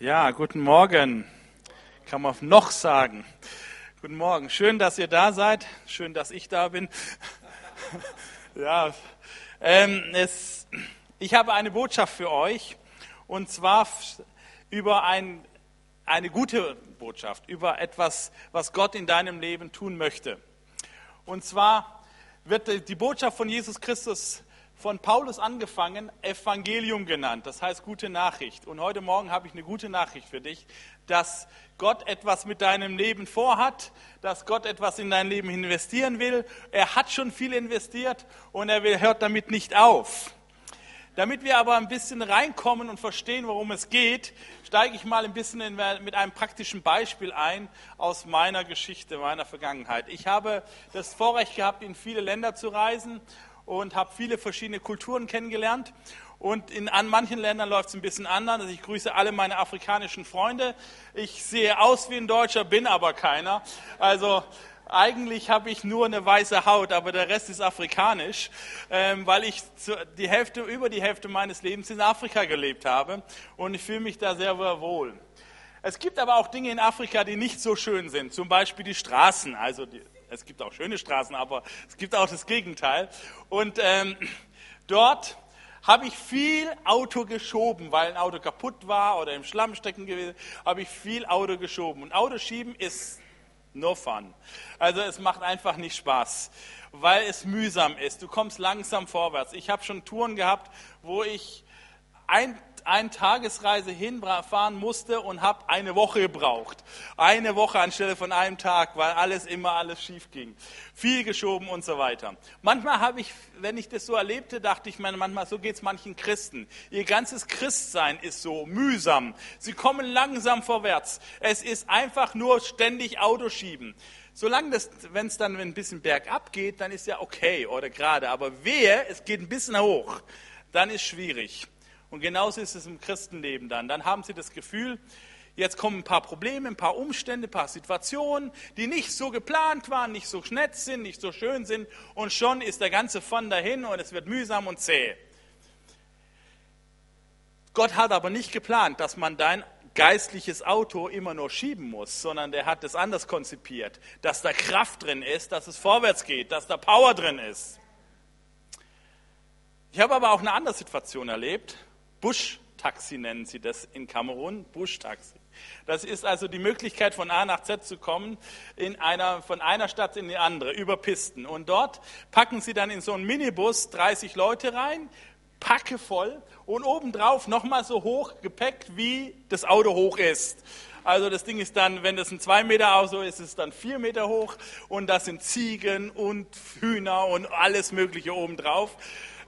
Ja, guten Morgen. Kann man noch sagen. Guten Morgen. Schön, dass ihr da seid. Schön, dass ich da bin. ja, ähm, es, ich habe eine Botschaft für euch. Und zwar über ein, eine gute Botschaft, über etwas, was Gott in deinem Leben tun möchte. Und zwar wird die Botschaft von Jesus Christus von Paulus angefangen, Evangelium genannt, das heißt gute Nachricht. Und heute Morgen habe ich eine gute Nachricht für dich, dass Gott etwas mit deinem Leben vorhat, dass Gott etwas in dein Leben investieren will. Er hat schon viel investiert und er hört damit nicht auf. Damit wir aber ein bisschen reinkommen und verstehen, worum es geht, steige ich mal ein bisschen in, mit einem praktischen Beispiel ein aus meiner Geschichte, meiner Vergangenheit. Ich habe das Vorrecht gehabt, in viele Länder zu reisen und habe viele verschiedene Kulturen kennengelernt. Und in an manchen Ländern läuft es ein bisschen anders. Also ich grüße alle meine afrikanischen Freunde. Ich sehe aus wie ein Deutscher, bin aber keiner. Also eigentlich habe ich nur eine weiße Haut, aber der Rest ist afrikanisch, ähm, weil ich die Hälfte, über die Hälfte meines Lebens in Afrika gelebt habe und ich fühle mich da sehr wohl. Es gibt aber auch Dinge in Afrika, die nicht so schön sind, zum Beispiel die Straßen. Also die, es gibt auch schöne Straßen, aber es gibt auch das Gegenteil. Und ähm, dort habe ich viel Auto geschoben, weil ein Auto kaputt war oder im Schlamm stecken gewesen, habe ich viel Auto geschoben. Und Autoschieben ist no fun. Also es macht einfach nicht Spaß, weil es mühsam ist. Du kommst langsam vorwärts. Ich habe schon Touren gehabt, wo ich ein eine Tagesreise hinfahren musste und habe eine Woche gebraucht. Eine Woche anstelle von einem Tag, weil alles immer alles schief ging. Viel geschoben und so weiter. Manchmal habe ich, wenn ich das so erlebte, dachte ich mir manchmal, so geht es manchen Christen. Ihr ganzes Christsein ist so mühsam. Sie kommen langsam vorwärts. Es ist einfach nur ständig Autoschieben. Solange das, wenn es dann ein bisschen bergab geht, dann ist ja okay oder gerade. Aber wehe, es geht ein bisschen hoch, dann ist schwierig. Und genauso ist es im Christenleben dann. Dann haben sie das Gefühl, jetzt kommen ein paar Probleme, ein paar Umstände, ein paar Situationen, die nicht so geplant waren, nicht so nett sind, nicht so schön sind. Und schon ist der ganze Fun dahin und es wird mühsam und zäh. Gott hat aber nicht geplant, dass man dein geistliches Auto immer nur schieben muss, sondern der hat es anders konzipiert, dass da Kraft drin ist, dass es vorwärts geht, dass da Power drin ist. Ich habe aber auch eine andere Situation erlebt, Busch-Taxi nennen sie das in Kamerun, Busch-Taxi. Das ist also die Möglichkeit, von A nach Z zu kommen, in einer, von einer Stadt in die andere, über Pisten. Und dort packen sie dann in so einen Minibus 30 Leute rein, packe voll und obendrauf nochmal so hoch Gepäck, wie das Auto hoch ist. Also das Ding ist dann, wenn das ein 2 Meter Auto ist, ist es dann 4 Meter hoch und das sind Ziegen und Hühner und alles Mögliche obendrauf.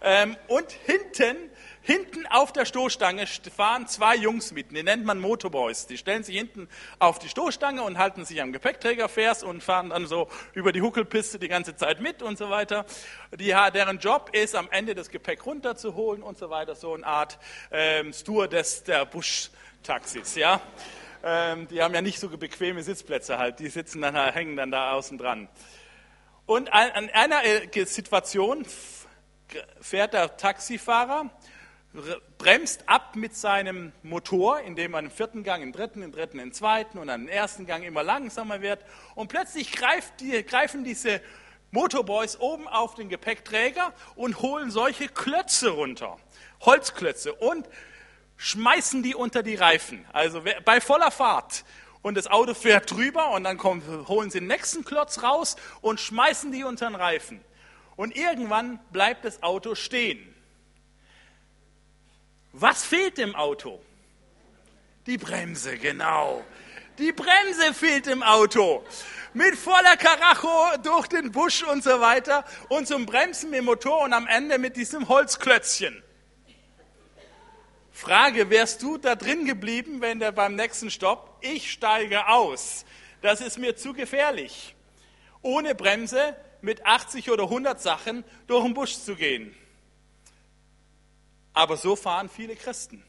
Ähm, und hinten Hinten auf der Stoßstange fahren zwei Jungs mit, die nennt man Motorboys. Die stellen sich hinten auf die Stoßstange und halten sich am Gepäckträger fest und fahren dann so über die Huckelpiste die ganze Zeit mit und so weiter. Die, deren Job ist, am Ende das Gepäck runterzuholen und so weiter. So eine Art ähm, Stewardess der Busch-Taxis, ja. Ähm, die haben ja nicht so bequeme Sitzplätze halt. Die sitzen dann, hängen dann da außen dran. Und an einer äh, Situation fährt der Taxifahrer bremst ab mit seinem Motor, indem man im vierten Gang, im dritten, im dritten, im zweiten und am ersten Gang immer langsamer wird. Und plötzlich die, greifen diese Motorboys oben auf den Gepäckträger und holen solche Klötze runter, Holzklötze, und schmeißen die unter die Reifen. Also bei voller Fahrt. Und das Auto fährt drüber und dann kommen, holen sie den nächsten Klotz raus und schmeißen die unter den Reifen. Und irgendwann bleibt das Auto stehen. Was fehlt im Auto? Die Bremse, genau. Die Bremse fehlt im Auto. Mit voller Karacho durch den Busch und so weiter und zum Bremsen dem Motor und am Ende mit diesem Holzklötzchen. Frage, wärst du da drin geblieben, wenn der beim nächsten Stopp, ich steige aus. Das ist mir zu gefährlich. Ohne Bremse mit 80 oder 100 Sachen durch den Busch zu gehen. Aber so fahren viele Christen.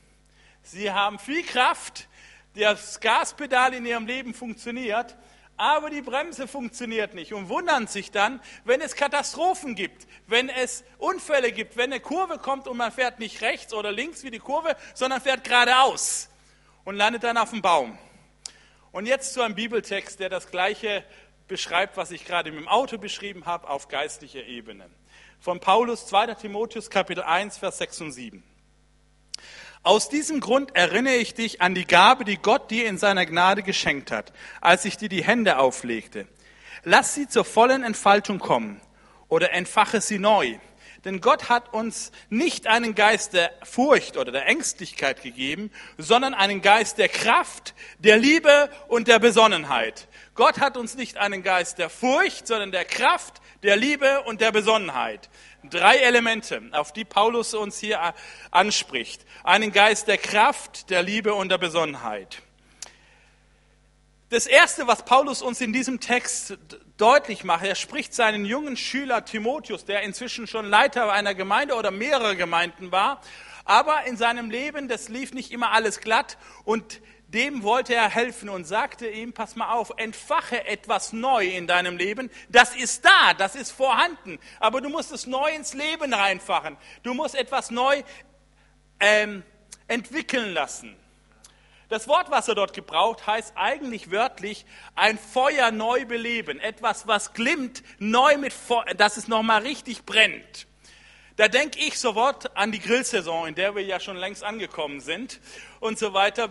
Sie haben viel Kraft, das Gaspedal in ihrem Leben funktioniert, aber die Bremse funktioniert nicht und wundern sich dann, wenn es Katastrophen gibt, wenn es Unfälle gibt, wenn eine Kurve kommt und man fährt nicht rechts oder links wie die Kurve, sondern fährt geradeaus. und landet dann auf dem Baum. Und jetzt zu einem Bibeltext, der das gleiche beschreibt, was ich gerade mit dem Auto beschrieben habe, auf geistlicher Ebene. Von Paulus, 2. Timotheus, Kapitel 1, Vers 6 und 7. Aus diesem Grund erinnere ich dich an die Gabe, die Gott dir in seiner Gnade geschenkt hat, als ich dir die Hände auflegte. Lass sie zur vollen Entfaltung kommen oder entfache sie neu. Denn Gott hat uns nicht einen Geist der Furcht oder der Ängstlichkeit gegeben, sondern einen Geist der Kraft, der Liebe und der Besonnenheit. Gott hat uns nicht einen Geist der Furcht, sondern der Kraft, der Liebe und der Besonnenheit. Drei Elemente, auf die Paulus uns hier anspricht. Einen Geist der Kraft, der Liebe und der Besonnenheit. Das Erste, was Paulus uns in diesem Text deutlich macht, er spricht seinen jungen Schüler Timotheus, der inzwischen schon Leiter einer Gemeinde oder mehrerer Gemeinden war, aber in seinem Leben, das lief nicht immer alles glatt und dem wollte er helfen und sagte ihm, pass mal auf, entfache etwas neu in deinem Leben. Das ist da, das ist vorhanden, aber du musst es neu ins Leben reinfachen. Du musst etwas neu ähm, entwickeln lassen. Das Wort, was er dort gebraucht, heißt eigentlich wörtlich ein Feuer neu beleben. Etwas, was glimmt, neu mit Feuer, dass es nochmal richtig brennt. Da denke ich sofort an die Grillsaison, in der wir ja schon längst angekommen sind und so weiter.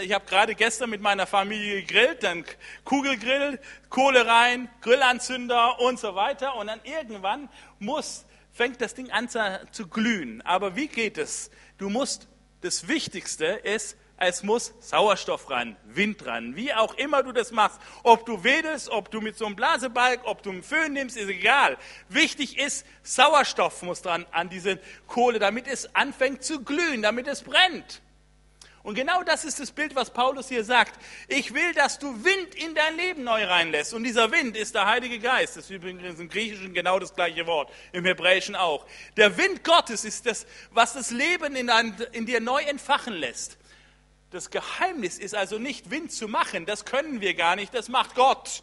Ich habe gerade gestern mit meiner Familie gegrillt, dann Kugelgrill, Kohle rein, Grillanzünder und so weiter. Und dann irgendwann muss, fängt das Ding an zu glühen. Aber wie geht es? Du musst, das Wichtigste ist, es muss Sauerstoff ran, Wind ran, wie auch immer du das machst. Ob du wedelst, ob du mit so einem Blasebalg, ob du einen Föhn nimmst, ist egal. Wichtig ist, Sauerstoff muss dran an diese Kohle, damit es anfängt zu glühen, damit es brennt. Und genau das ist das Bild, was Paulus hier sagt. Ich will, dass du Wind in dein Leben neu reinlässt. Und dieser Wind ist der Heilige Geist. Das ist übrigens im Griechischen genau das gleiche Wort, im Hebräischen auch. Der Wind Gottes ist das, was das Leben in, dir neu entfachen lässt. Das Geheimnis ist also nicht Wind zu machen, das können wir gar nicht, das macht Gott.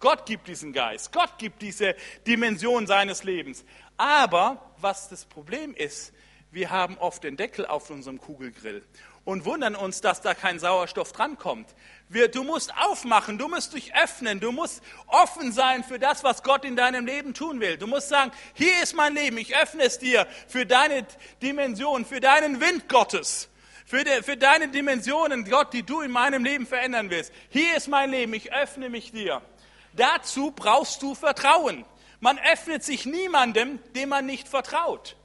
Gott gibt diesen Geist, Gott gibt diese Dimension seines Lebens. Aber was das Problem ist, wir haben oft den Deckel auf unserem Kugelgrill und wundern uns, dass da kein Sauerstoff drankommt. Wir, du musst aufmachen, du musst dich öffnen, du musst offen sein für das, was Gott in deinem Leben tun will. Du musst sagen, hier ist mein Leben, ich öffne es dir für deine Dimension, für deinen Wind Gottes für, de, für deine Dimensionen, Gott, die du in meinem Leben verändern willst. Hier ist mein Leben, ich öffne mich dir. Dazu brauchst du Vertrauen. Man öffnet sich niemandem, dem man nicht vertraut.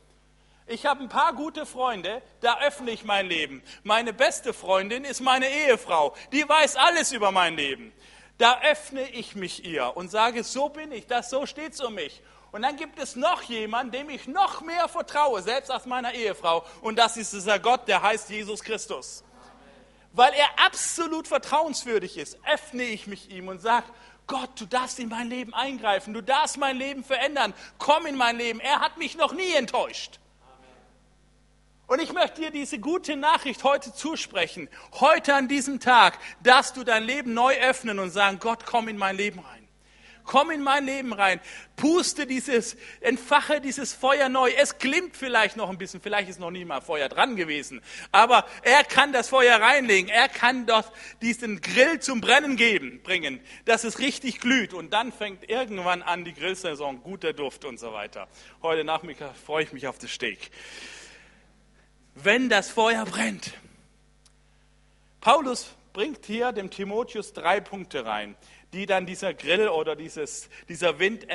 Ich habe ein paar gute Freunde, da öffne ich mein Leben. Meine beste Freundin ist meine Ehefrau, die weiß alles über mein Leben. Da öffne ich mich ihr und sage, so bin ich, das so steht's um mich. Und dann gibt es noch jemanden, dem ich noch mehr vertraue, selbst als meiner Ehefrau. Und das ist dieser Gott, der heißt Jesus Christus. Weil er absolut vertrauenswürdig ist, öffne ich mich ihm und sage, Gott, du darfst in mein Leben eingreifen, du darfst mein Leben verändern, komm in mein Leben. Er hat mich noch nie enttäuscht. Und ich möchte dir diese gute Nachricht heute zusprechen. Heute an diesem Tag darfst du dein Leben neu öffnen und sagen, Gott, komm in mein Leben rein. Komm in mein Leben rein. Puste dieses, entfache dieses Feuer neu. Es glimmt vielleicht noch ein bisschen. Vielleicht ist noch nie mal Feuer dran gewesen. Aber er kann das Feuer reinlegen. Er kann dort diesen Grill zum Brennen geben, bringen, dass es richtig glüht. Und dann fängt irgendwann an die Grillsaison. Guter Duft und so weiter. Heute Nachmittag freue ich mich auf das Steak. Wenn das Feuer brennt. Paulus bringt hier dem Timotheus drei Punkte rein die dann dieser Grill oder dieses, dieser Wind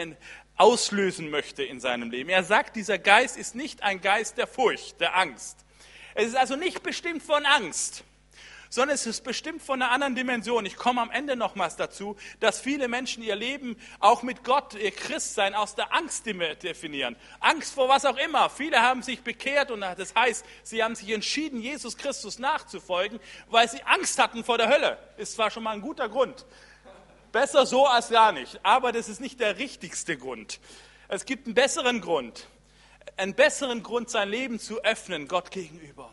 auslösen möchte in seinem Leben. Er sagt, dieser Geist ist nicht ein Geist der Furcht, der Angst. Es ist also nicht bestimmt von Angst, sondern es ist bestimmt von einer anderen Dimension. Ich komme am Ende nochmals dazu, dass viele Menschen ihr Leben auch mit Gott, ihr Christsein aus der Angst definieren. Angst vor was auch immer. Viele haben sich bekehrt und das heißt, sie haben sich entschieden, Jesus Christus nachzufolgen, weil sie Angst hatten vor der Hölle. Ist zwar schon mal ein guter Grund. Besser so als gar nicht. Aber das ist nicht der richtigste Grund. Es gibt einen besseren Grund. Einen besseren Grund, sein Leben zu öffnen Gott gegenüber.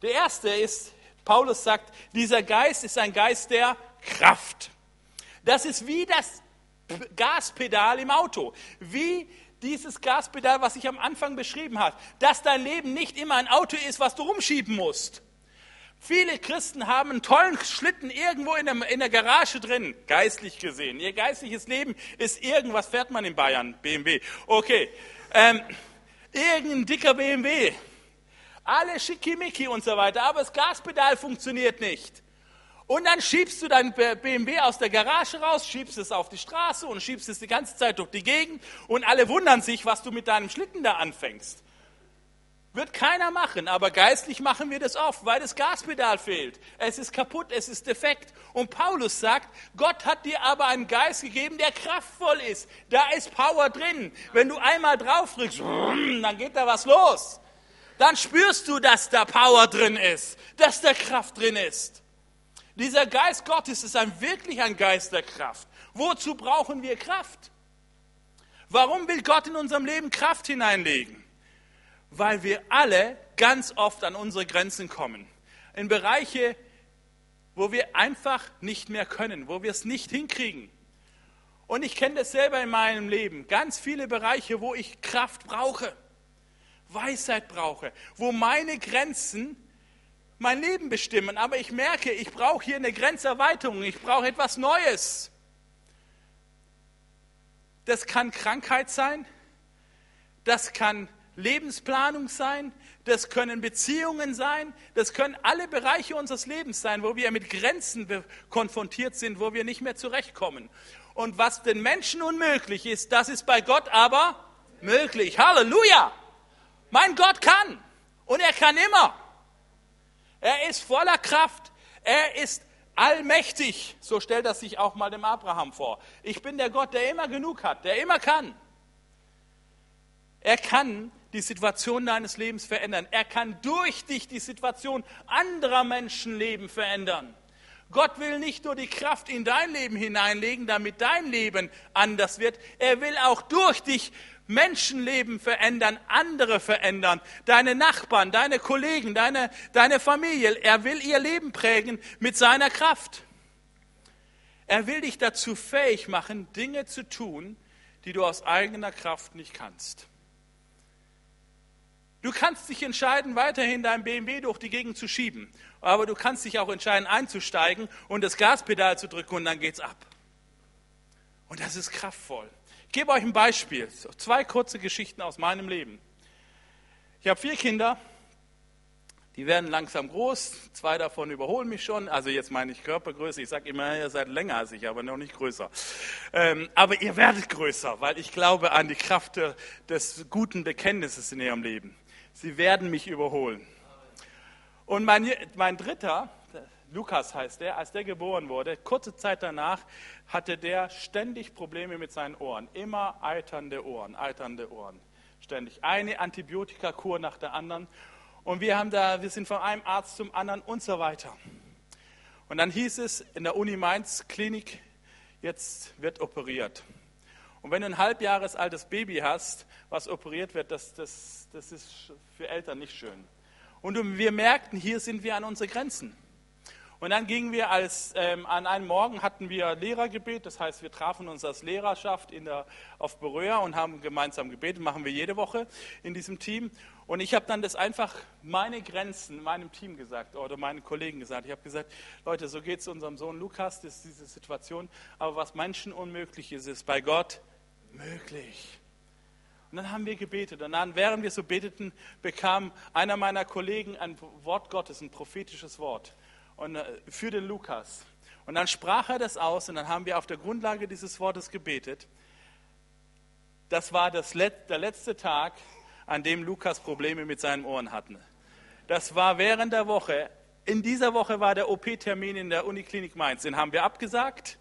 Der erste ist, Paulus sagt, dieser Geist ist ein Geist der Kraft. Das ist wie das Gaspedal im Auto. Wie dieses Gaspedal, was ich am Anfang beschrieben habe. Dass dein Leben nicht immer ein Auto ist, was du rumschieben musst Viele Christen haben einen tollen Schlitten irgendwo in der, in der Garage drin, geistlich gesehen. Ihr geistliches Leben ist irgendwas, fährt man in Bayern, BMW. Okay, ähm, irgendein dicker BMW. Alle schickimicki und so weiter, aber das Gaspedal funktioniert nicht. Und dann schiebst du dein BMW aus der Garage raus, schiebst es auf die Straße und schiebst es die ganze Zeit durch die Gegend und alle wundern sich, was du mit deinem Schlitten da anfängst. Wird keiner machen, aber geistlich machen wir das oft, weil das Gaspedal fehlt. Es ist kaputt, es ist defekt. Und Paulus sagt, Gott hat dir aber einen Geist gegeben, der kraftvoll ist. Da ist Power drin. Wenn du einmal drauf drückst, dann geht da was los. Dann spürst du, dass da Power drin ist, dass da Kraft drin ist. Dieser Geist Gottes ist ein, wirklich ein Geist der Kraft. Wozu brauchen wir Kraft? Warum will Gott in unserem Leben Kraft hineinlegen? Weil wir alle ganz oft an unsere Grenzen kommen. In Bereiche, wo wir einfach nicht mehr können, wo wir es nicht hinkriegen. Und ich kenne das selber in meinem Leben. Ganz viele Bereiche, wo ich Kraft brauche, Weisheit brauche, wo meine Grenzen mein Leben bestimmen, aber ich merke, ich brauche hier eine Grenzerweiterung, ich brauche etwas Neues. Das kann Krankheit sein, das kann Lebensplanung sein, das können Beziehungen sein, das können alle Bereiche unseres Lebens sein, wo wir mit Grenzen konfrontiert sind, wo wir nicht mehr zurechtkommen. Und was den Menschen unmöglich ist, das ist bei Gott aber möglich. Halleluja! Mein Gott kann und er kann immer. Er ist voller Kraft. Er ist allmächtig. So stellt er sich auch mal dem Abraham vor. Ich bin der Gott, der immer genug hat, der immer kann. Er kann die Situation deines Lebens verändern. Er kann durch dich die Situation anderer Menschenleben verändern. Gott will nicht nur die Kraft in dein Leben hineinlegen, damit dein Leben anders wird. Er will auch durch dich Menschenleben verändern, andere verändern, deine Nachbarn, deine Kollegen, deine, deine Familie. Er will ihr Leben prägen mit seiner Kraft. Er will dich dazu fähig machen, Dinge zu tun, die du aus eigener Kraft nicht kannst. Du kannst dich entscheiden, weiterhin dein BMW durch die Gegend zu schieben, aber du kannst dich auch entscheiden, einzusteigen und das Gaspedal zu drücken und dann geht's ab. Und das ist kraftvoll gebe euch ein Beispiel. Zwei kurze Geschichten aus meinem Leben. Ich habe vier Kinder, die werden langsam groß. Zwei davon überholen mich schon. Also jetzt meine ich Körpergröße. Ich sage immer, ihr seid länger als ich, aber noch nicht größer. Ähm, aber ihr werdet größer, weil ich glaube an die Kraft des guten Bekenntnisses in ihrem Leben. Sie werden mich überholen. Und mein, mein dritter, Lukas heißt der, als der geboren wurde, kurze Zeit danach hatte der ständig Probleme mit seinen Ohren. Immer eiternde Ohren, eiternde Ohren. Ständig. Eine Antibiotikakur nach der anderen. Und wir, haben da, wir sind von einem Arzt zum anderen und so weiter. Und dann hieß es in der Uni Mainz Klinik, jetzt wird operiert. Und wenn du ein halbjahres altes Baby hast, was operiert wird, das, das, das ist für Eltern nicht schön. Und wir merkten, hier sind wir an unsere Grenzen. Und dann gingen wir als, ähm, an einem Morgen hatten wir Lehrergebet, das heißt, wir trafen uns als Lehrerschaft in der, auf Beröa und haben gemeinsam gebetet, machen wir jede Woche in diesem Team. Und ich habe dann das einfach meine Grenzen meinem Team gesagt oder meinen Kollegen gesagt. Ich habe gesagt, Leute, so geht es unserem Sohn Lukas, das ist diese Situation. Aber was Menschen unmöglich ist, ist bei Gott möglich. Und dann haben wir gebetet. Und dann, während wir so beteten, bekam einer meiner Kollegen ein Wort Gottes, ein prophetisches Wort und, äh, für den Lukas. Und dann sprach er das aus und dann haben wir auf der Grundlage dieses Wortes gebetet. Das war das Let der letzte Tag, an dem Lukas Probleme mit seinen Ohren hatte. Das war während der Woche. In dieser Woche war der OP-Termin in der Uniklinik Mainz. Den haben wir abgesagt.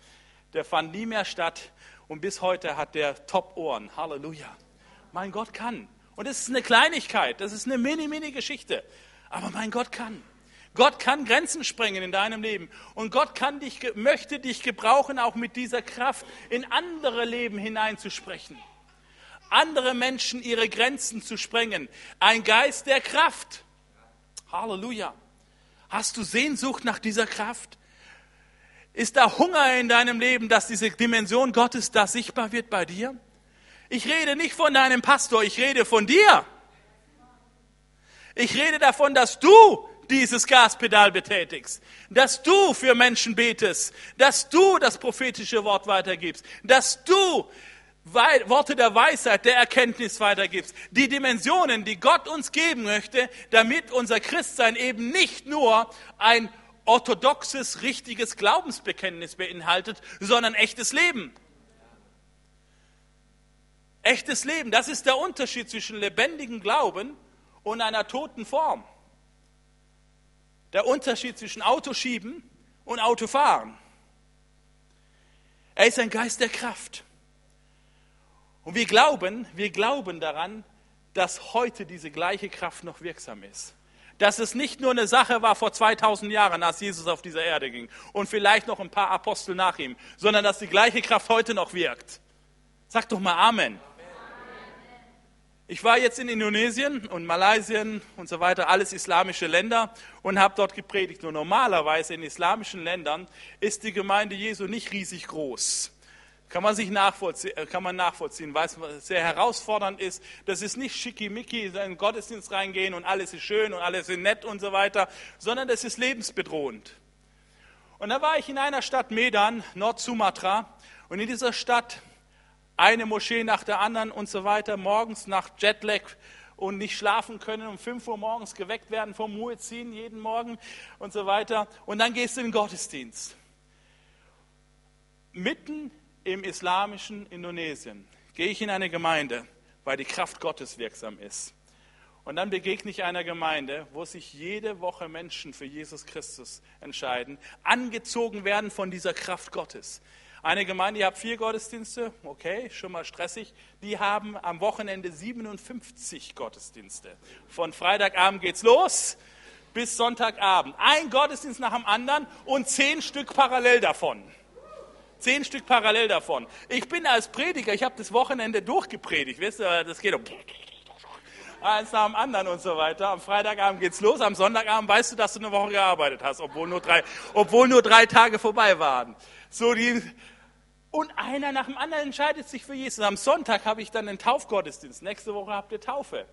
Der fand nie mehr statt. Und bis heute hat der Top-Ohren. Halleluja. Mein Gott kann. Und es ist eine Kleinigkeit. Das ist eine mini-mini-Geschichte. Aber mein Gott kann. Gott kann Grenzen sprengen in deinem Leben. Und Gott kann dich, möchte dich gebrauchen, auch mit dieser Kraft in andere Leben hineinzusprechen. Andere Menschen ihre Grenzen zu sprengen. Ein Geist der Kraft. Halleluja. Hast du Sehnsucht nach dieser Kraft? Ist da Hunger in deinem Leben, dass diese Dimension Gottes da sichtbar wird bei dir? Ich rede nicht von deinem Pastor, ich rede von dir. Ich rede davon, dass du dieses Gaspedal betätigst, dass du für Menschen betest, dass du das prophetische Wort weitergibst, dass du Worte der Weisheit, der Erkenntnis weitergibst, die Dimensionen, die Gott uns geben möchte, damit unser Christsein eben nicht nur ein orthodoxes, richtiges Glaubensbekenntnis beinhaltet, sondern echtes Leben. Echtes Leben, das ist der Unterschied zwischen lebendigem Glauben und einer toten Form. Der Unterschied zwischen Autoschieben und Autofahren. Er ist ein Geist der Kraft. Und wir glauben, wir glauben daran, dass heute diese gleiche Kraft noch wirksam ist. Dass es nicht nur eine Sache war vor 2000 Jahren, als Jesus auf dieser Erde ging und vielleicht noch ein paar Apostel nach ihm, sondern dass die gleiche Kraft heute noch wirkt. Sag doch mal Amen. Ich war jetzt in Indonesien und Malaysia und so weiter, alles islamische Länder und habe dort gepredigt. Nur normalerweise in islamischen Ländern ist die Gemeinde Jesu nicht riesig groß. Kann man sich nachvollziehen, äh, kann man nachvollziehen, weil es sehr herausfordernd ist. Das ist nicht schickimicki, in den Gottesdienst reingehen und alles ist schön und alles ist nett und so weiter, sondern das ist lebensbedrohend. Und da war ich in einer Stadt Medan, Nord-Sumatra, und in dieser Stadt eine Moschee nach der anderen und so weiter, morgens nach Jetlag und nicht schlafen können, um 5 Uhr morgens geweckt werden vom Muezzin jeden Morgen und so weiter. Und dann gehst du in den Gottesdienst. Mitten im islamischen Indonesien gehe ich in eine Gemeinde, weil die Kraft Gottes wirksam ist. Und dann begegne ich einer Gemeinde, wo sich jede Woche Menschen für Jesus Christus entscheiden, angezogen werden von dieser Kraft Gottes. Eine Gemeinde, die hat vier Gottesdienste, okay, schon mal stressig. Die haben am Wochenende 57 Gottesdienste. Von Freitagabend geht's los bis Sonntagabend. Ein Gottesdienst nach dem anderen und zehn Stück parallel davon. Zehn Stück parallel davon. Ich bin als Prediger, ich habe das Wochenende durchgepredigt. Wisst ihr, das geht um eins nach dem anderen und so weiter. Am Freitagabend geht's los, am Sonntagabend weißt du, dass du eine Woche gearbeitet hast, obwohl nur drei, obwohl nur drei Tage vorbei waren. So die, und einer nach dem anderen entscheidet sich für Jesus. Am Sonntag habe ich dann den Taufgottesdienst. Nächste Woche habt ihr Taufe.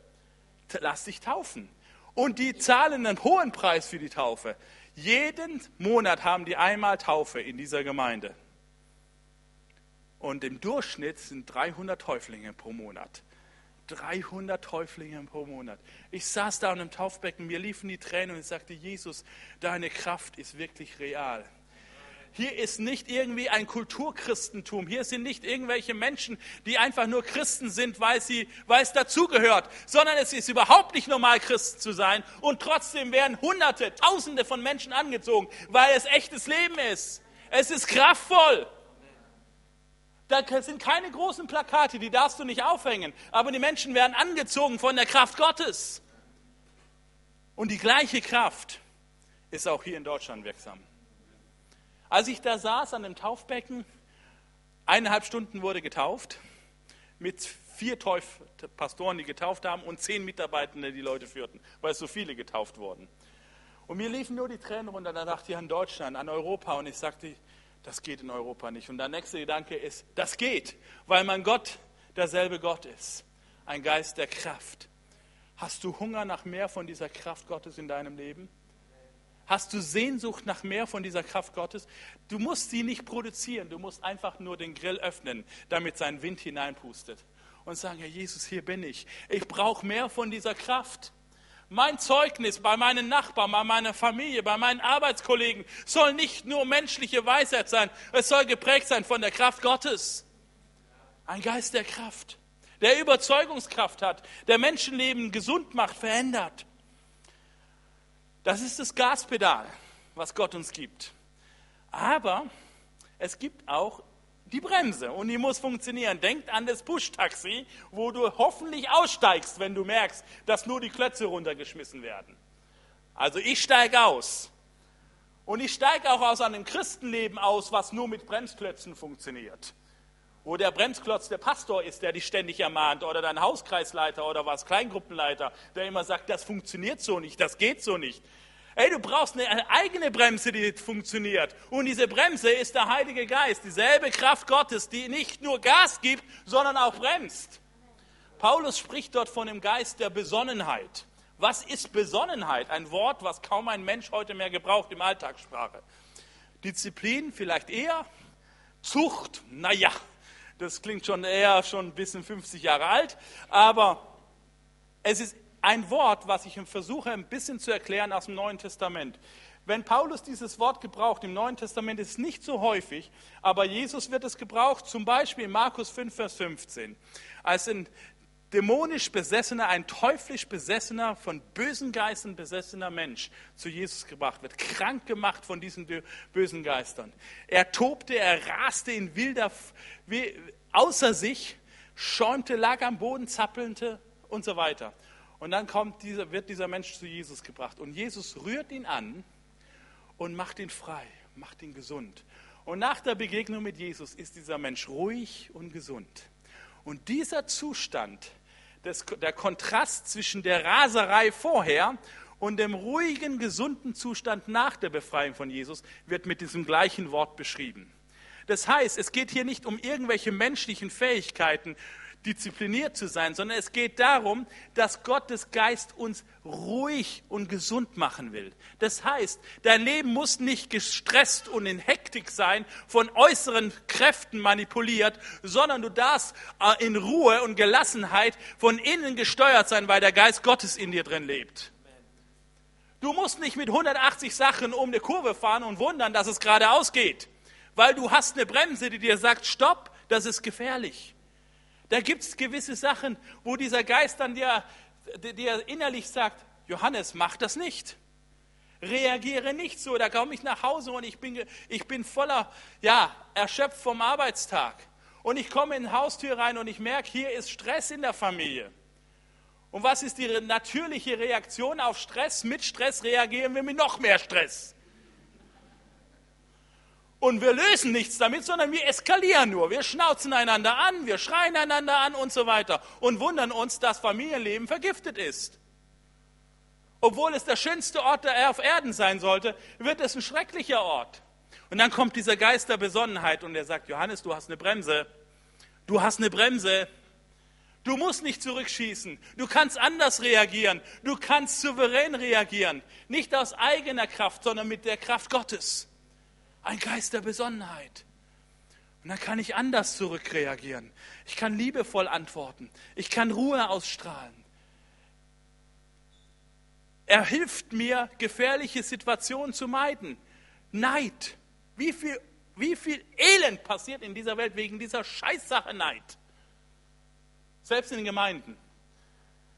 Lass dich taufen. Und die zahlen einen hohen Preis für die Taufe. Jeden Monat haben die einmal Taufe in dieser Gemeinde. Und im Durchschnitt sind 300 Täuflinge pro Monat. 300 Täuflinge pro Monat. Ich saß da an einem Taufbecken, mir liefen die Tränen und ich sagte, Jesus, deine Kraft ist wirklich real. Hier ist nicht irgendwie ein Kulturchristentum. Hier sind nicht irgendwelche Menschen, die einfach nur Christen sind, weil, sie, weil es dazugehört, sondern es ist überhaupt nicht normal, Christen zu sein. Und trotzdem werden Hunderte, Tausende von Menschen angezogen, weil es echtes Leben ist. Es ist kraftvoll. Da sind keine großen Plakate, die darfst du nicht aufhängen. Aber die Menschen werden angezogen von der Kraft Gottes. Und die gleiche Kraft ist auch hier in Deutschland wirksam. Als ich da saß an dem Taufbecken, eineinhalb Stunden wurde getauft, mit vier Teuf Pastoren, die getauft haben, und zehn Mitarbeitende, die Leute führten, weil so viele getauft wurden. Und mir liefen nur die Tränen runter, da dachte ich an Deutschland, an Europa, und ich sagte, das geht in Europa nicht. Und der nächste Gedanke ist, das geht, weil mein Gott derselbe Gott ist. Ein Geist der Kraft. Hast du Hunger nach mehr von dieser Kraft Gottes in deinem Leben? Hast du Sehnsucht nach mehr von dieser Kraft Gottes? Du musst sie nicht produzieren, du musst einfach nur den Grill öffnen, damit sein Wind hineinpustet. Und sagen, Herr Jesus, hier bin ich. Ich brauche mehr von dieser Kraft. Mein Zeugnis bei meinen Nachbarn, bei meiner Familie, bei meinen Arbeitskollegen soll nicht nur menschliche Weisheit sein, es soll geprägt sein von der Kraft Gottes. Ein Geist der Kraft, der Überzeugungskraft hat, der Menschenleben gesund macht, verändert. Das ist das Gaspedal, was Gott uns gibt. Aber es gibt auch die Bremse und die muss funktionieren. Denkt an das Push-Taxi, wo du hoffentlich aussteigst, wenn du merkst, dass nur die Klötze runtergeschmissen werden. Also ich steige aus. Und ich steige auch aus einem Christenleben aus, was nur mit Bremsklötzen funktioniert. Wo der Bremsklotz der Pastor ist, der dich ständig ermahnt, oder dein Hauskreisleiter oder was, Kleingruppenleiter, der immer sagt, das funktioniert so nicht, das geht so nicht. Ey, du brauchst eine eigene Bremse, die funktioniert. Und diese Bremse ist der Heilige Geist, dieselbe Kraft Gottes, die nicht nur Gas gibt, sondern auch bremst. Paulus spricht dort von dem Geist der Besonnenheit. Was ist Besonnenheit? Ein Wort, was kaum ein Mensch heute mehr gebraucht im Alltagssprache. Disziplin vielleicht eher. Zucht, naja, das klingt schon eher schon ein bisschen 50 Jahre alt, aber es ist ein Wort, was ich versuche ein bisschen zu erklären aus dem Neuen Testament. Wenn Paulus dieses Wort gebraucht im Neuen Testament, ist es nicht so häufig, aber Jesus wird es gebraucht, zum Beispiel in Markus 5, Vers 15, als ein dämonisch besessener, ein teuflisch besessener, von bösen Geistern besessener Mensch zu Jesus gebracht wird, krank gemacht von diesen bösen Geistern. Er tobte, er raste in wilder, außer sich, schäumte, lag am Boden, zappelte und so weiter. Und dann kommt dieser, wird dieser Mensch zu Jesus gebracht. Und Jesus rührt ihn an und macht ihn frei, macht ihn gesund. Und nach der Begegnung mit Jesus ist dieser Mensch ruhig und gesund. Und dieser Zustand, das, der Kontrast zwischen der Raserei vorher und dem ruhigen, gesunden Zustand nach der Befreiung von Jesus wird mit diesem gleichen Wort beschrieben. Das heißt, es geht hier nicht um irgendwelche menschlichen Fähigkeiten, diszipliniert zu sein, sondern es geht darum, dass Gottes Geist uns ruhig und gesund machen will. Das heißt, dein Leben muss nicht gestresst und in Hektik sein, von äußeren Kräften manipuliert, sondern du darfst äh, in Ruhe und Gelassenheit von innen gesteuert sein, weil der Geist Gottes in dir drin lebt. Du musst nicht mit 180 Sachen um eine Kurve fahren und wundern, dass es geradeaus geht, weil du hast eine Bremse, die dir sagt, stopp, das ist gefährlich. Da gibt es gewisse Sachen, wo dieser Geist dann dir, dir innerlich sagt, Johannes, mach das nicht. Reagiere nicht so. Da komme ich nach Hause und ich bin, ich bin voller, ja, erschöpft vom Arbeitstag. Und ich komme in die Haustür rein und ich merke, hier ist Stress in der Familie. Und was ist die natürliche Reaktion auf Stress? Mit Stress reagieren wir mit noch mehr Stress. Und wir lösen nichts damit, sondern wir eskalieren nur. Wir schnauzen einander an, wir schreien einander an und so weiter und wundern uns, dass Familienleben vergiftet ist. Obwohl es der schönste Ort auf Erden sein sollte, wird es ein schrecklicher Ort. Und dann kommt dieser Geist der Besonnenheit und er sagt, Johannes, du hast eine Bremse. Du hast eine Bremse. Du musst nicht zurückschießen. Du kannst anders reagieren. Du kannst souverän reagieren. Nicht aus eigener Kraft, sondern mit der Kraft Gottes. Ein Geist der Besonnenheit. Und dann kann ich anders zurückreagieren. Ich kann liebevoll antworten. Ich kann Ruhe ausstrahlen. Er hilft mir, gefährliche Situationen zu meiden. Neid. Wie viel, wie viel Elend passiert in dieser Welt wegen dieser Scheißsache Neid? Selbst in den Gemeinden.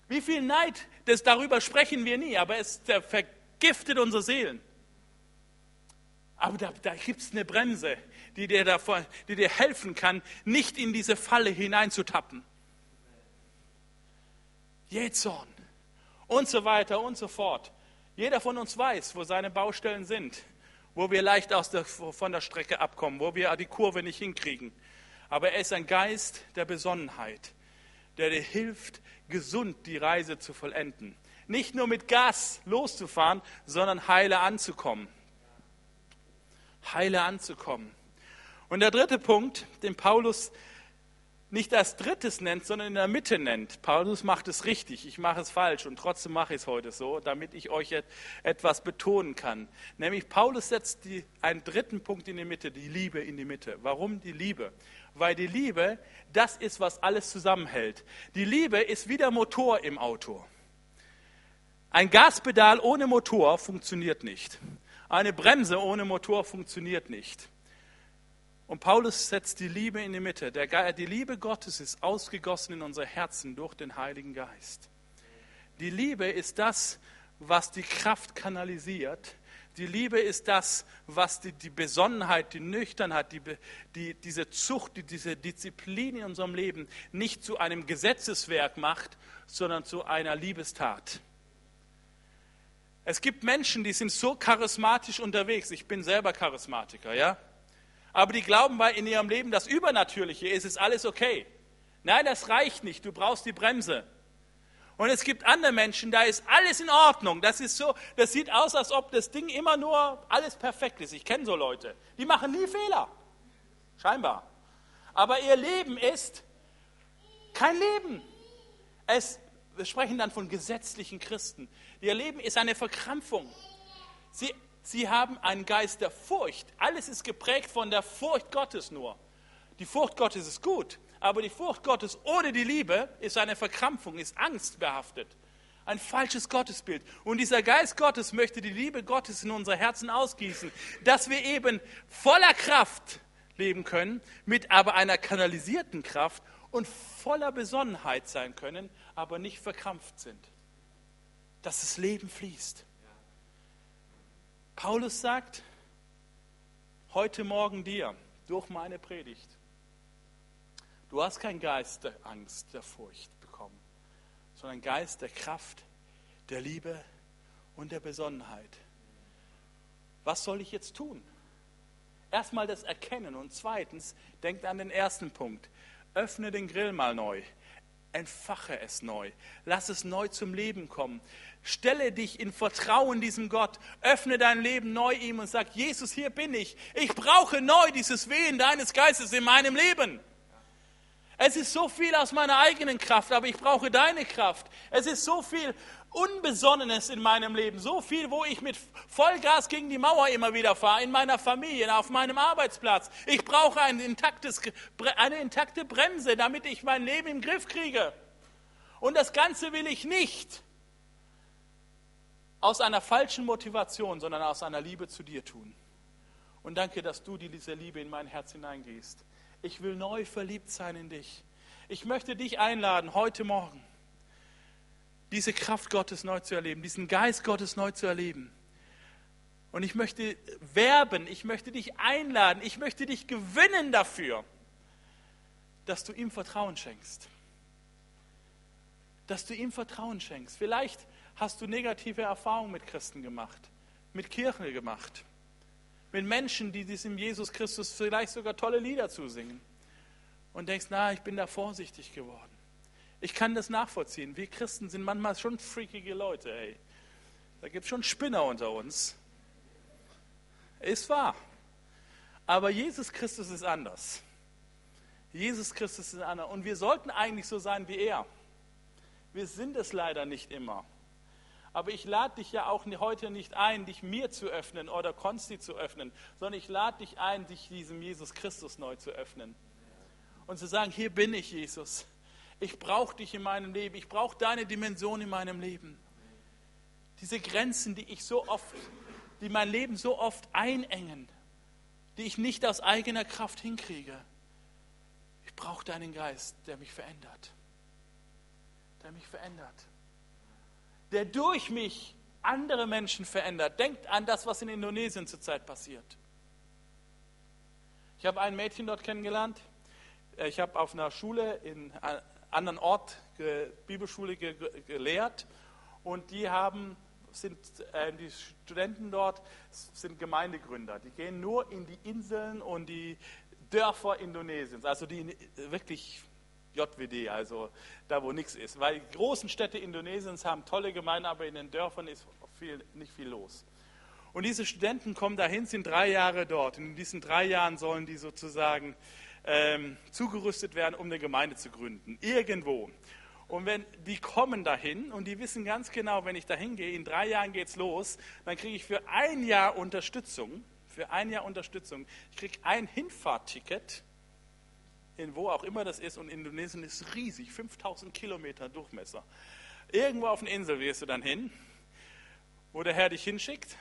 Wie viel Neid, das, darüber sprechen wir nie, aber es vergiftet unsere Seelen. Aber da, da gibt es eine Bremse, die dir, davor, die dir helfen kann, nicht in diese Falle hineinzutappen. Jähzorn und so weiter und so fort. Jeder von uns weiß, wo seine Baustellen sind, wo wir leicht aus der, von der Strecke abkommen, wo wir die Kurve nicht hinkriegen. Aber er ist ein Geist der Besonnenheit, der dir hilft, gesund die Reise zu vollenden. Nicht nur mit Gas loszufahren, sondern heile anzukommen heile anzukommen. Und der dritte Punkt, den Paulus nicht als drittes nennt, sondern in der Mitte nennt. Paulus macht es richtig, ich mache es falsch und trotzdem mache ich es heute so, damit ich euch etwas betonen kann. Nämlich Paulus setzt die, einen dritten Punkt in die Mitte, die Liebe in die Mitte. Warum die Liebe? Weil die Liebe, das ist, was alles zusammenhält. Die Liebe ist wie der Motor im Auto. Ein Gaspedal ohne Motor funktioniert nicht. Eine Bremse ohne Motor funktioniert nicht. Und Paulus setzt die Liebe in die Mitte. Der, die Liebe Gottes ist ausgegossen in unser Herzen durch den Heiligen Geist. Die Liebe ist das, was die Kraft kanalisiert. Die Liebe ist das, was die, die Besonnenheit, die Nüchternheit, die, die, diese Zucht, die, diese Disziplin in unserem Leben nicht zu einem Gesetzeswerk macht, sondern zu einer Liebestat. Es gibt Menschen, die sind so charismatisch unterwegs. Ich bin selber Charismatiker, ja. Aber die glauben bei in ihrem Leben das Übernatürliche ist, ist alles okay. Nein, das reicht nicht. Du brauchst die Bremse. Und es gibt andere Menschen, da ist alles in Ordnung. Das ist so, das sieht aus, als ob das Ding immer nur alles perfekt ist. Ich kenne so Leute. Die machen nie Fehler. Scheinbar. Aber ihr Leben ist kein Leben. Es wir sprechen dann von gesetzlichen Christen. Ihr Leben ist eine Verkrampfung. Sie, sie haben einen Geist der Furcht. Alles ist geprägt von der Furcht Gottes nur. Die Furcht Gottes ist gut, aber die Furcht Gottes ohne die Liebe ist eine Verkrampfung, ist angstbehaftet. Ein falsches Gottesbild. Und dieser Geist Gottes möchte die Liebe Gottes in unsere Herzen ausgießen, dass wir eben voller Kraft leben können, mit aber einer kanalisierten Kraft und voller Besonnenheit sein können, aber nicht verkrampft sind. Dass das Leben fließt. Paulus sagt, heute Morgen dir, durch meine Predigt, du hast keinen Geist der Angst, der Furcht bekommen, sondern Geist der Kraft, der Liebe und der Besonnenheit. Was soll ich jetzt tun? Erstmal das Erkennen und zweitens, denkt an den ersten Punkt. Öffne den Grill mal neu. Entfache es neu. Lass es neu zum Leben kommen. Stelle dich in Vertrauen diesem Gott. Öffne dein Leben neu ihm und sag, Jesus, hier bin ich. Ich brauche neu dieses Wehen deines Geistes in meinem Leben. Es ist so viel aus meiner eigenen Kraft, aber ich brauche deine Kraft. Es ist so viel Unbesonnenes in meinem Leben, so viel, wo ich mit Vollgas gegen die Mauer immer wieder fahre, in meiner Familie, auf meinem Arbeitsplatz. Ich brauche ein intaktes, eine intakte Bremse, damit ich mein Leben im Griff kriege. Und das Ganze will ich nicht aus einer falschen Motivation, sondern aus einer Liebe zu dir tun. Und danke, dass du diese Liebe in mein Herz hineingehst. Ich will neu verliebt sein in dich. Ich möchte dich einladen, heute Morgen diese Kraft Gottes neu zu erleben, diesen Geist Gottes neu zu erleben. Und ich möchte werben, ich möchte dich einladen, ich möchte dich gewinnen dafür, dass du ihm Vertrauen schenkst. Dass du ihm Vertrauen schenkst. Vielleicht hast du negative Erfahrungen mit Christen gemacht, mit Kirchen gemacht, mit Menschen, die diesem Jesus Christus vielleicht sogar tolle Lieder zusingen. Und denkst, na, ich bin da vorsichtig geworden. Ich kann das nachvollziehen. Wir Christen sind manchmal schon freakige Leute, ey. Da gibt es schon Spinner unter uns. Ist wahr. Aber Jesus Christus ist anders. Jesus Christus ist anders. Und wir sollten eigentlich so sein wie er. Wir sind es leider nicht immer. Aber ich lade dich ja auch heute nicht ein, dich mir zu öffnen oder Konsti zu öffnen, sondern ich lade dich ein, dich diesem Jesus Christus neu zu öffnen. Und zu sagen, hier bin ich, Jesus. Ich brauche dich in meinem Leben. Ich brauche deine Dimension in meinem Leben. Diese Grenzen, die ich so oft, die mein Leben so oft einengen, die ich nicht aus eigener Kraft hinkriege. Ich brauche deinen Geist, der mich verändert. Der mich verändert. Der durch mich andere Menschen verändert. Denkt an das, was in Indonesien zurzeit passiert. Ich habe ein Mädchen dort kennengelernt. Ich habe auf einer Schule in anderen Ort Bibelschule gelehrt und die haben sind äh, die Studenten dort sind Gemeindegründer. Die gehen nur in die Inseln und die Dörfer Indonesiens, also die wirklich JWD, also da wo nichts ist. Weil die großen Städte Indonesiens haben tolle Gemeinden, aber in den Dörfern ist viel, nicht viel los. Und diese Studenten kommen dahin, sind drei Jahre dort. Und in diesen drei Jahren sollen die sozusagen ähm, zugerüstet werden, um eine Gemeinde zu gründen. Irgendwo. Und wenn die kommen dahin und die wissen ganz genau, wenn ich dahin gehe, in drei Jahren geht es los, dann kriege ich für ein Jahr Unterstützung. Für ein Jahr Unterstützung. Ich kriege ein Hinfahrtticket, in wo auch immer das ist. Und Indonesien ist riesig, 5000 Kilometer Durchmesser. Irgendwo auf einer Insel wirst du dann hin, wo der Herr dich hinschickt.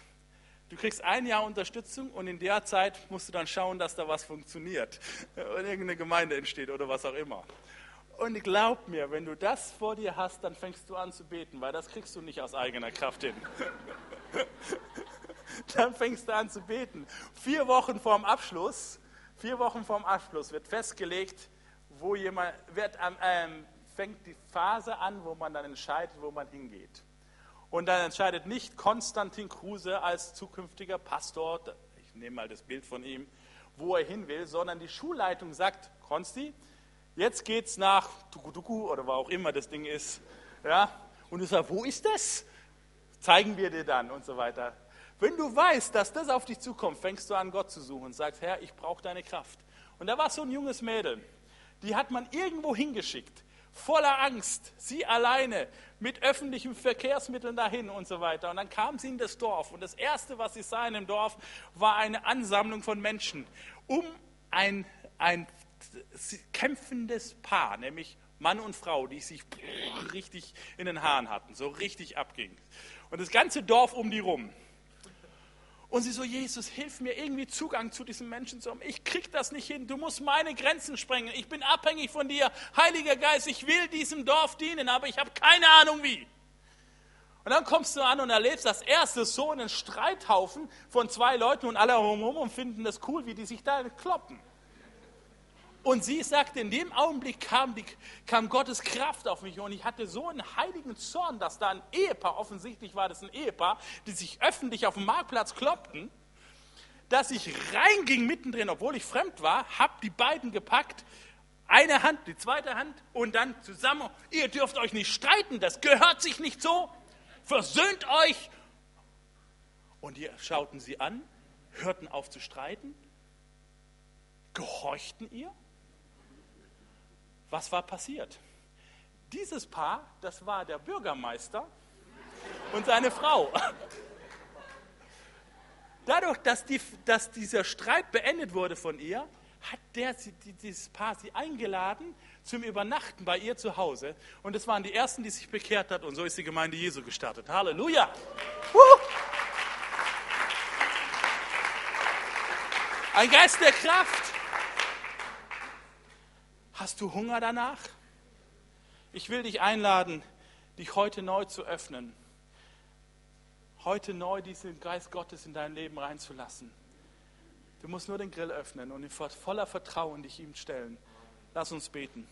Du kriegst ein Jahr Unterstützung und in der Zeit musst du dann schauen, dass da was funktioniert und irgendeine Gemeinde entsteht oder was auch immer. Und glaub mir, wenn du das vor dir hast, dann fängst du an zu beten, weil das kriegst du nicht aus eigener Kraft hin. dann fängst du an zu beten. Vier Wochen vorm Abschluss, vier Wochen vorm Abschluss wird festgelegt, wo jemand wird, ähm, fängt die Phase an, wo man dann entscheidet, wo man hingeht. Und dann entscheidet nicht Konstantin Kruse als zukünftiger Pastor, ich nehme mal das Bild von ihm, wo er hin will, sondern die Schulleitung sagt, Konsti, jetzt geht's nach Tukutuku oder wo auch immer das Ding ist. Ja? Und du sagst, wo ist das? Zeigen wir dir dann und so weiter. Wenn du weißt, dass das auf dich zukommt, fängst du an, Gott zu suchen und sagst, Herr, ich brauche deine Kraft. Und da war so ein junges Mädel, die hat man irgendwo hingeschickt, voller Angst, sie alleine mit öffentlichen Verkehrsmitteln dahin und so weiter. Und dann kam sie in das Dorf und das Erste, was sie sah in dem Dorf, war eine Ansammlung von Menschen um ein, ein kämpfendes Paar, nämlich Mann und Frau, die sich richtig in den Haaren hatten, so richtig abging. Und das ganze Dorf um die rum. Und sie so, Jesus, hilf mir irgendwie Zugang zu diesen Menschen zu haben. Ich krieg das nicht hin. Du musst meine Grenzen sprengen. Ich bin abhängig von dir. Heiliger Geist, ich will diesem Dorf dienen, aber ich habe keine Ahnung wie. Und dann kommst du an und erlebst das erste so einen Streithaufen von zwei Leuten und alle rum und finden das cool, wie die sich da kloppen. Und sie sagte, in dem Augenblick kam, die, kam Gottes Kraft auf mich und ich hatte so einen heiligen Zorn, dass da ein Ehepaar, offensichtlich war das ein Ehepaar, die sich öffentlich auf dem Marktplatz kloppten, dass ich reinging mittendrin, obwohl ich fremd war, habe die beiden gepackt, eine Hand, die zweite Hand und dann zusammen, ihr dürft euch nicht streiten, das gehört sich nicht so, versöhnt euch. Und die schauten sie an, hörten auf zu streiten, gehorchten ihr was war passiert? Dieses Paar, das war der Bürgermeister und seine Frau. Dadurch, dass, die, dass dieser Streit beendet wurde von ihr, hat der, dieses Paar sie eingeladen zum Übernachten bei ihr zu Hause. Und es waren die Ersten, die sich bekehrt hat. Und so ist die Gemeinde Jesu gestartet. Halleluja! Ein Geist der Kraft. Hast du Hunger danach? Ich will dich einladen, dich heute neu zu öffnen. Heute neu diesen Geist Gottes in dein Leben reinzulassen. Du musst nur den Grill öffnen und in voller Vertrauen dich ihm stellen. Lass uns beten.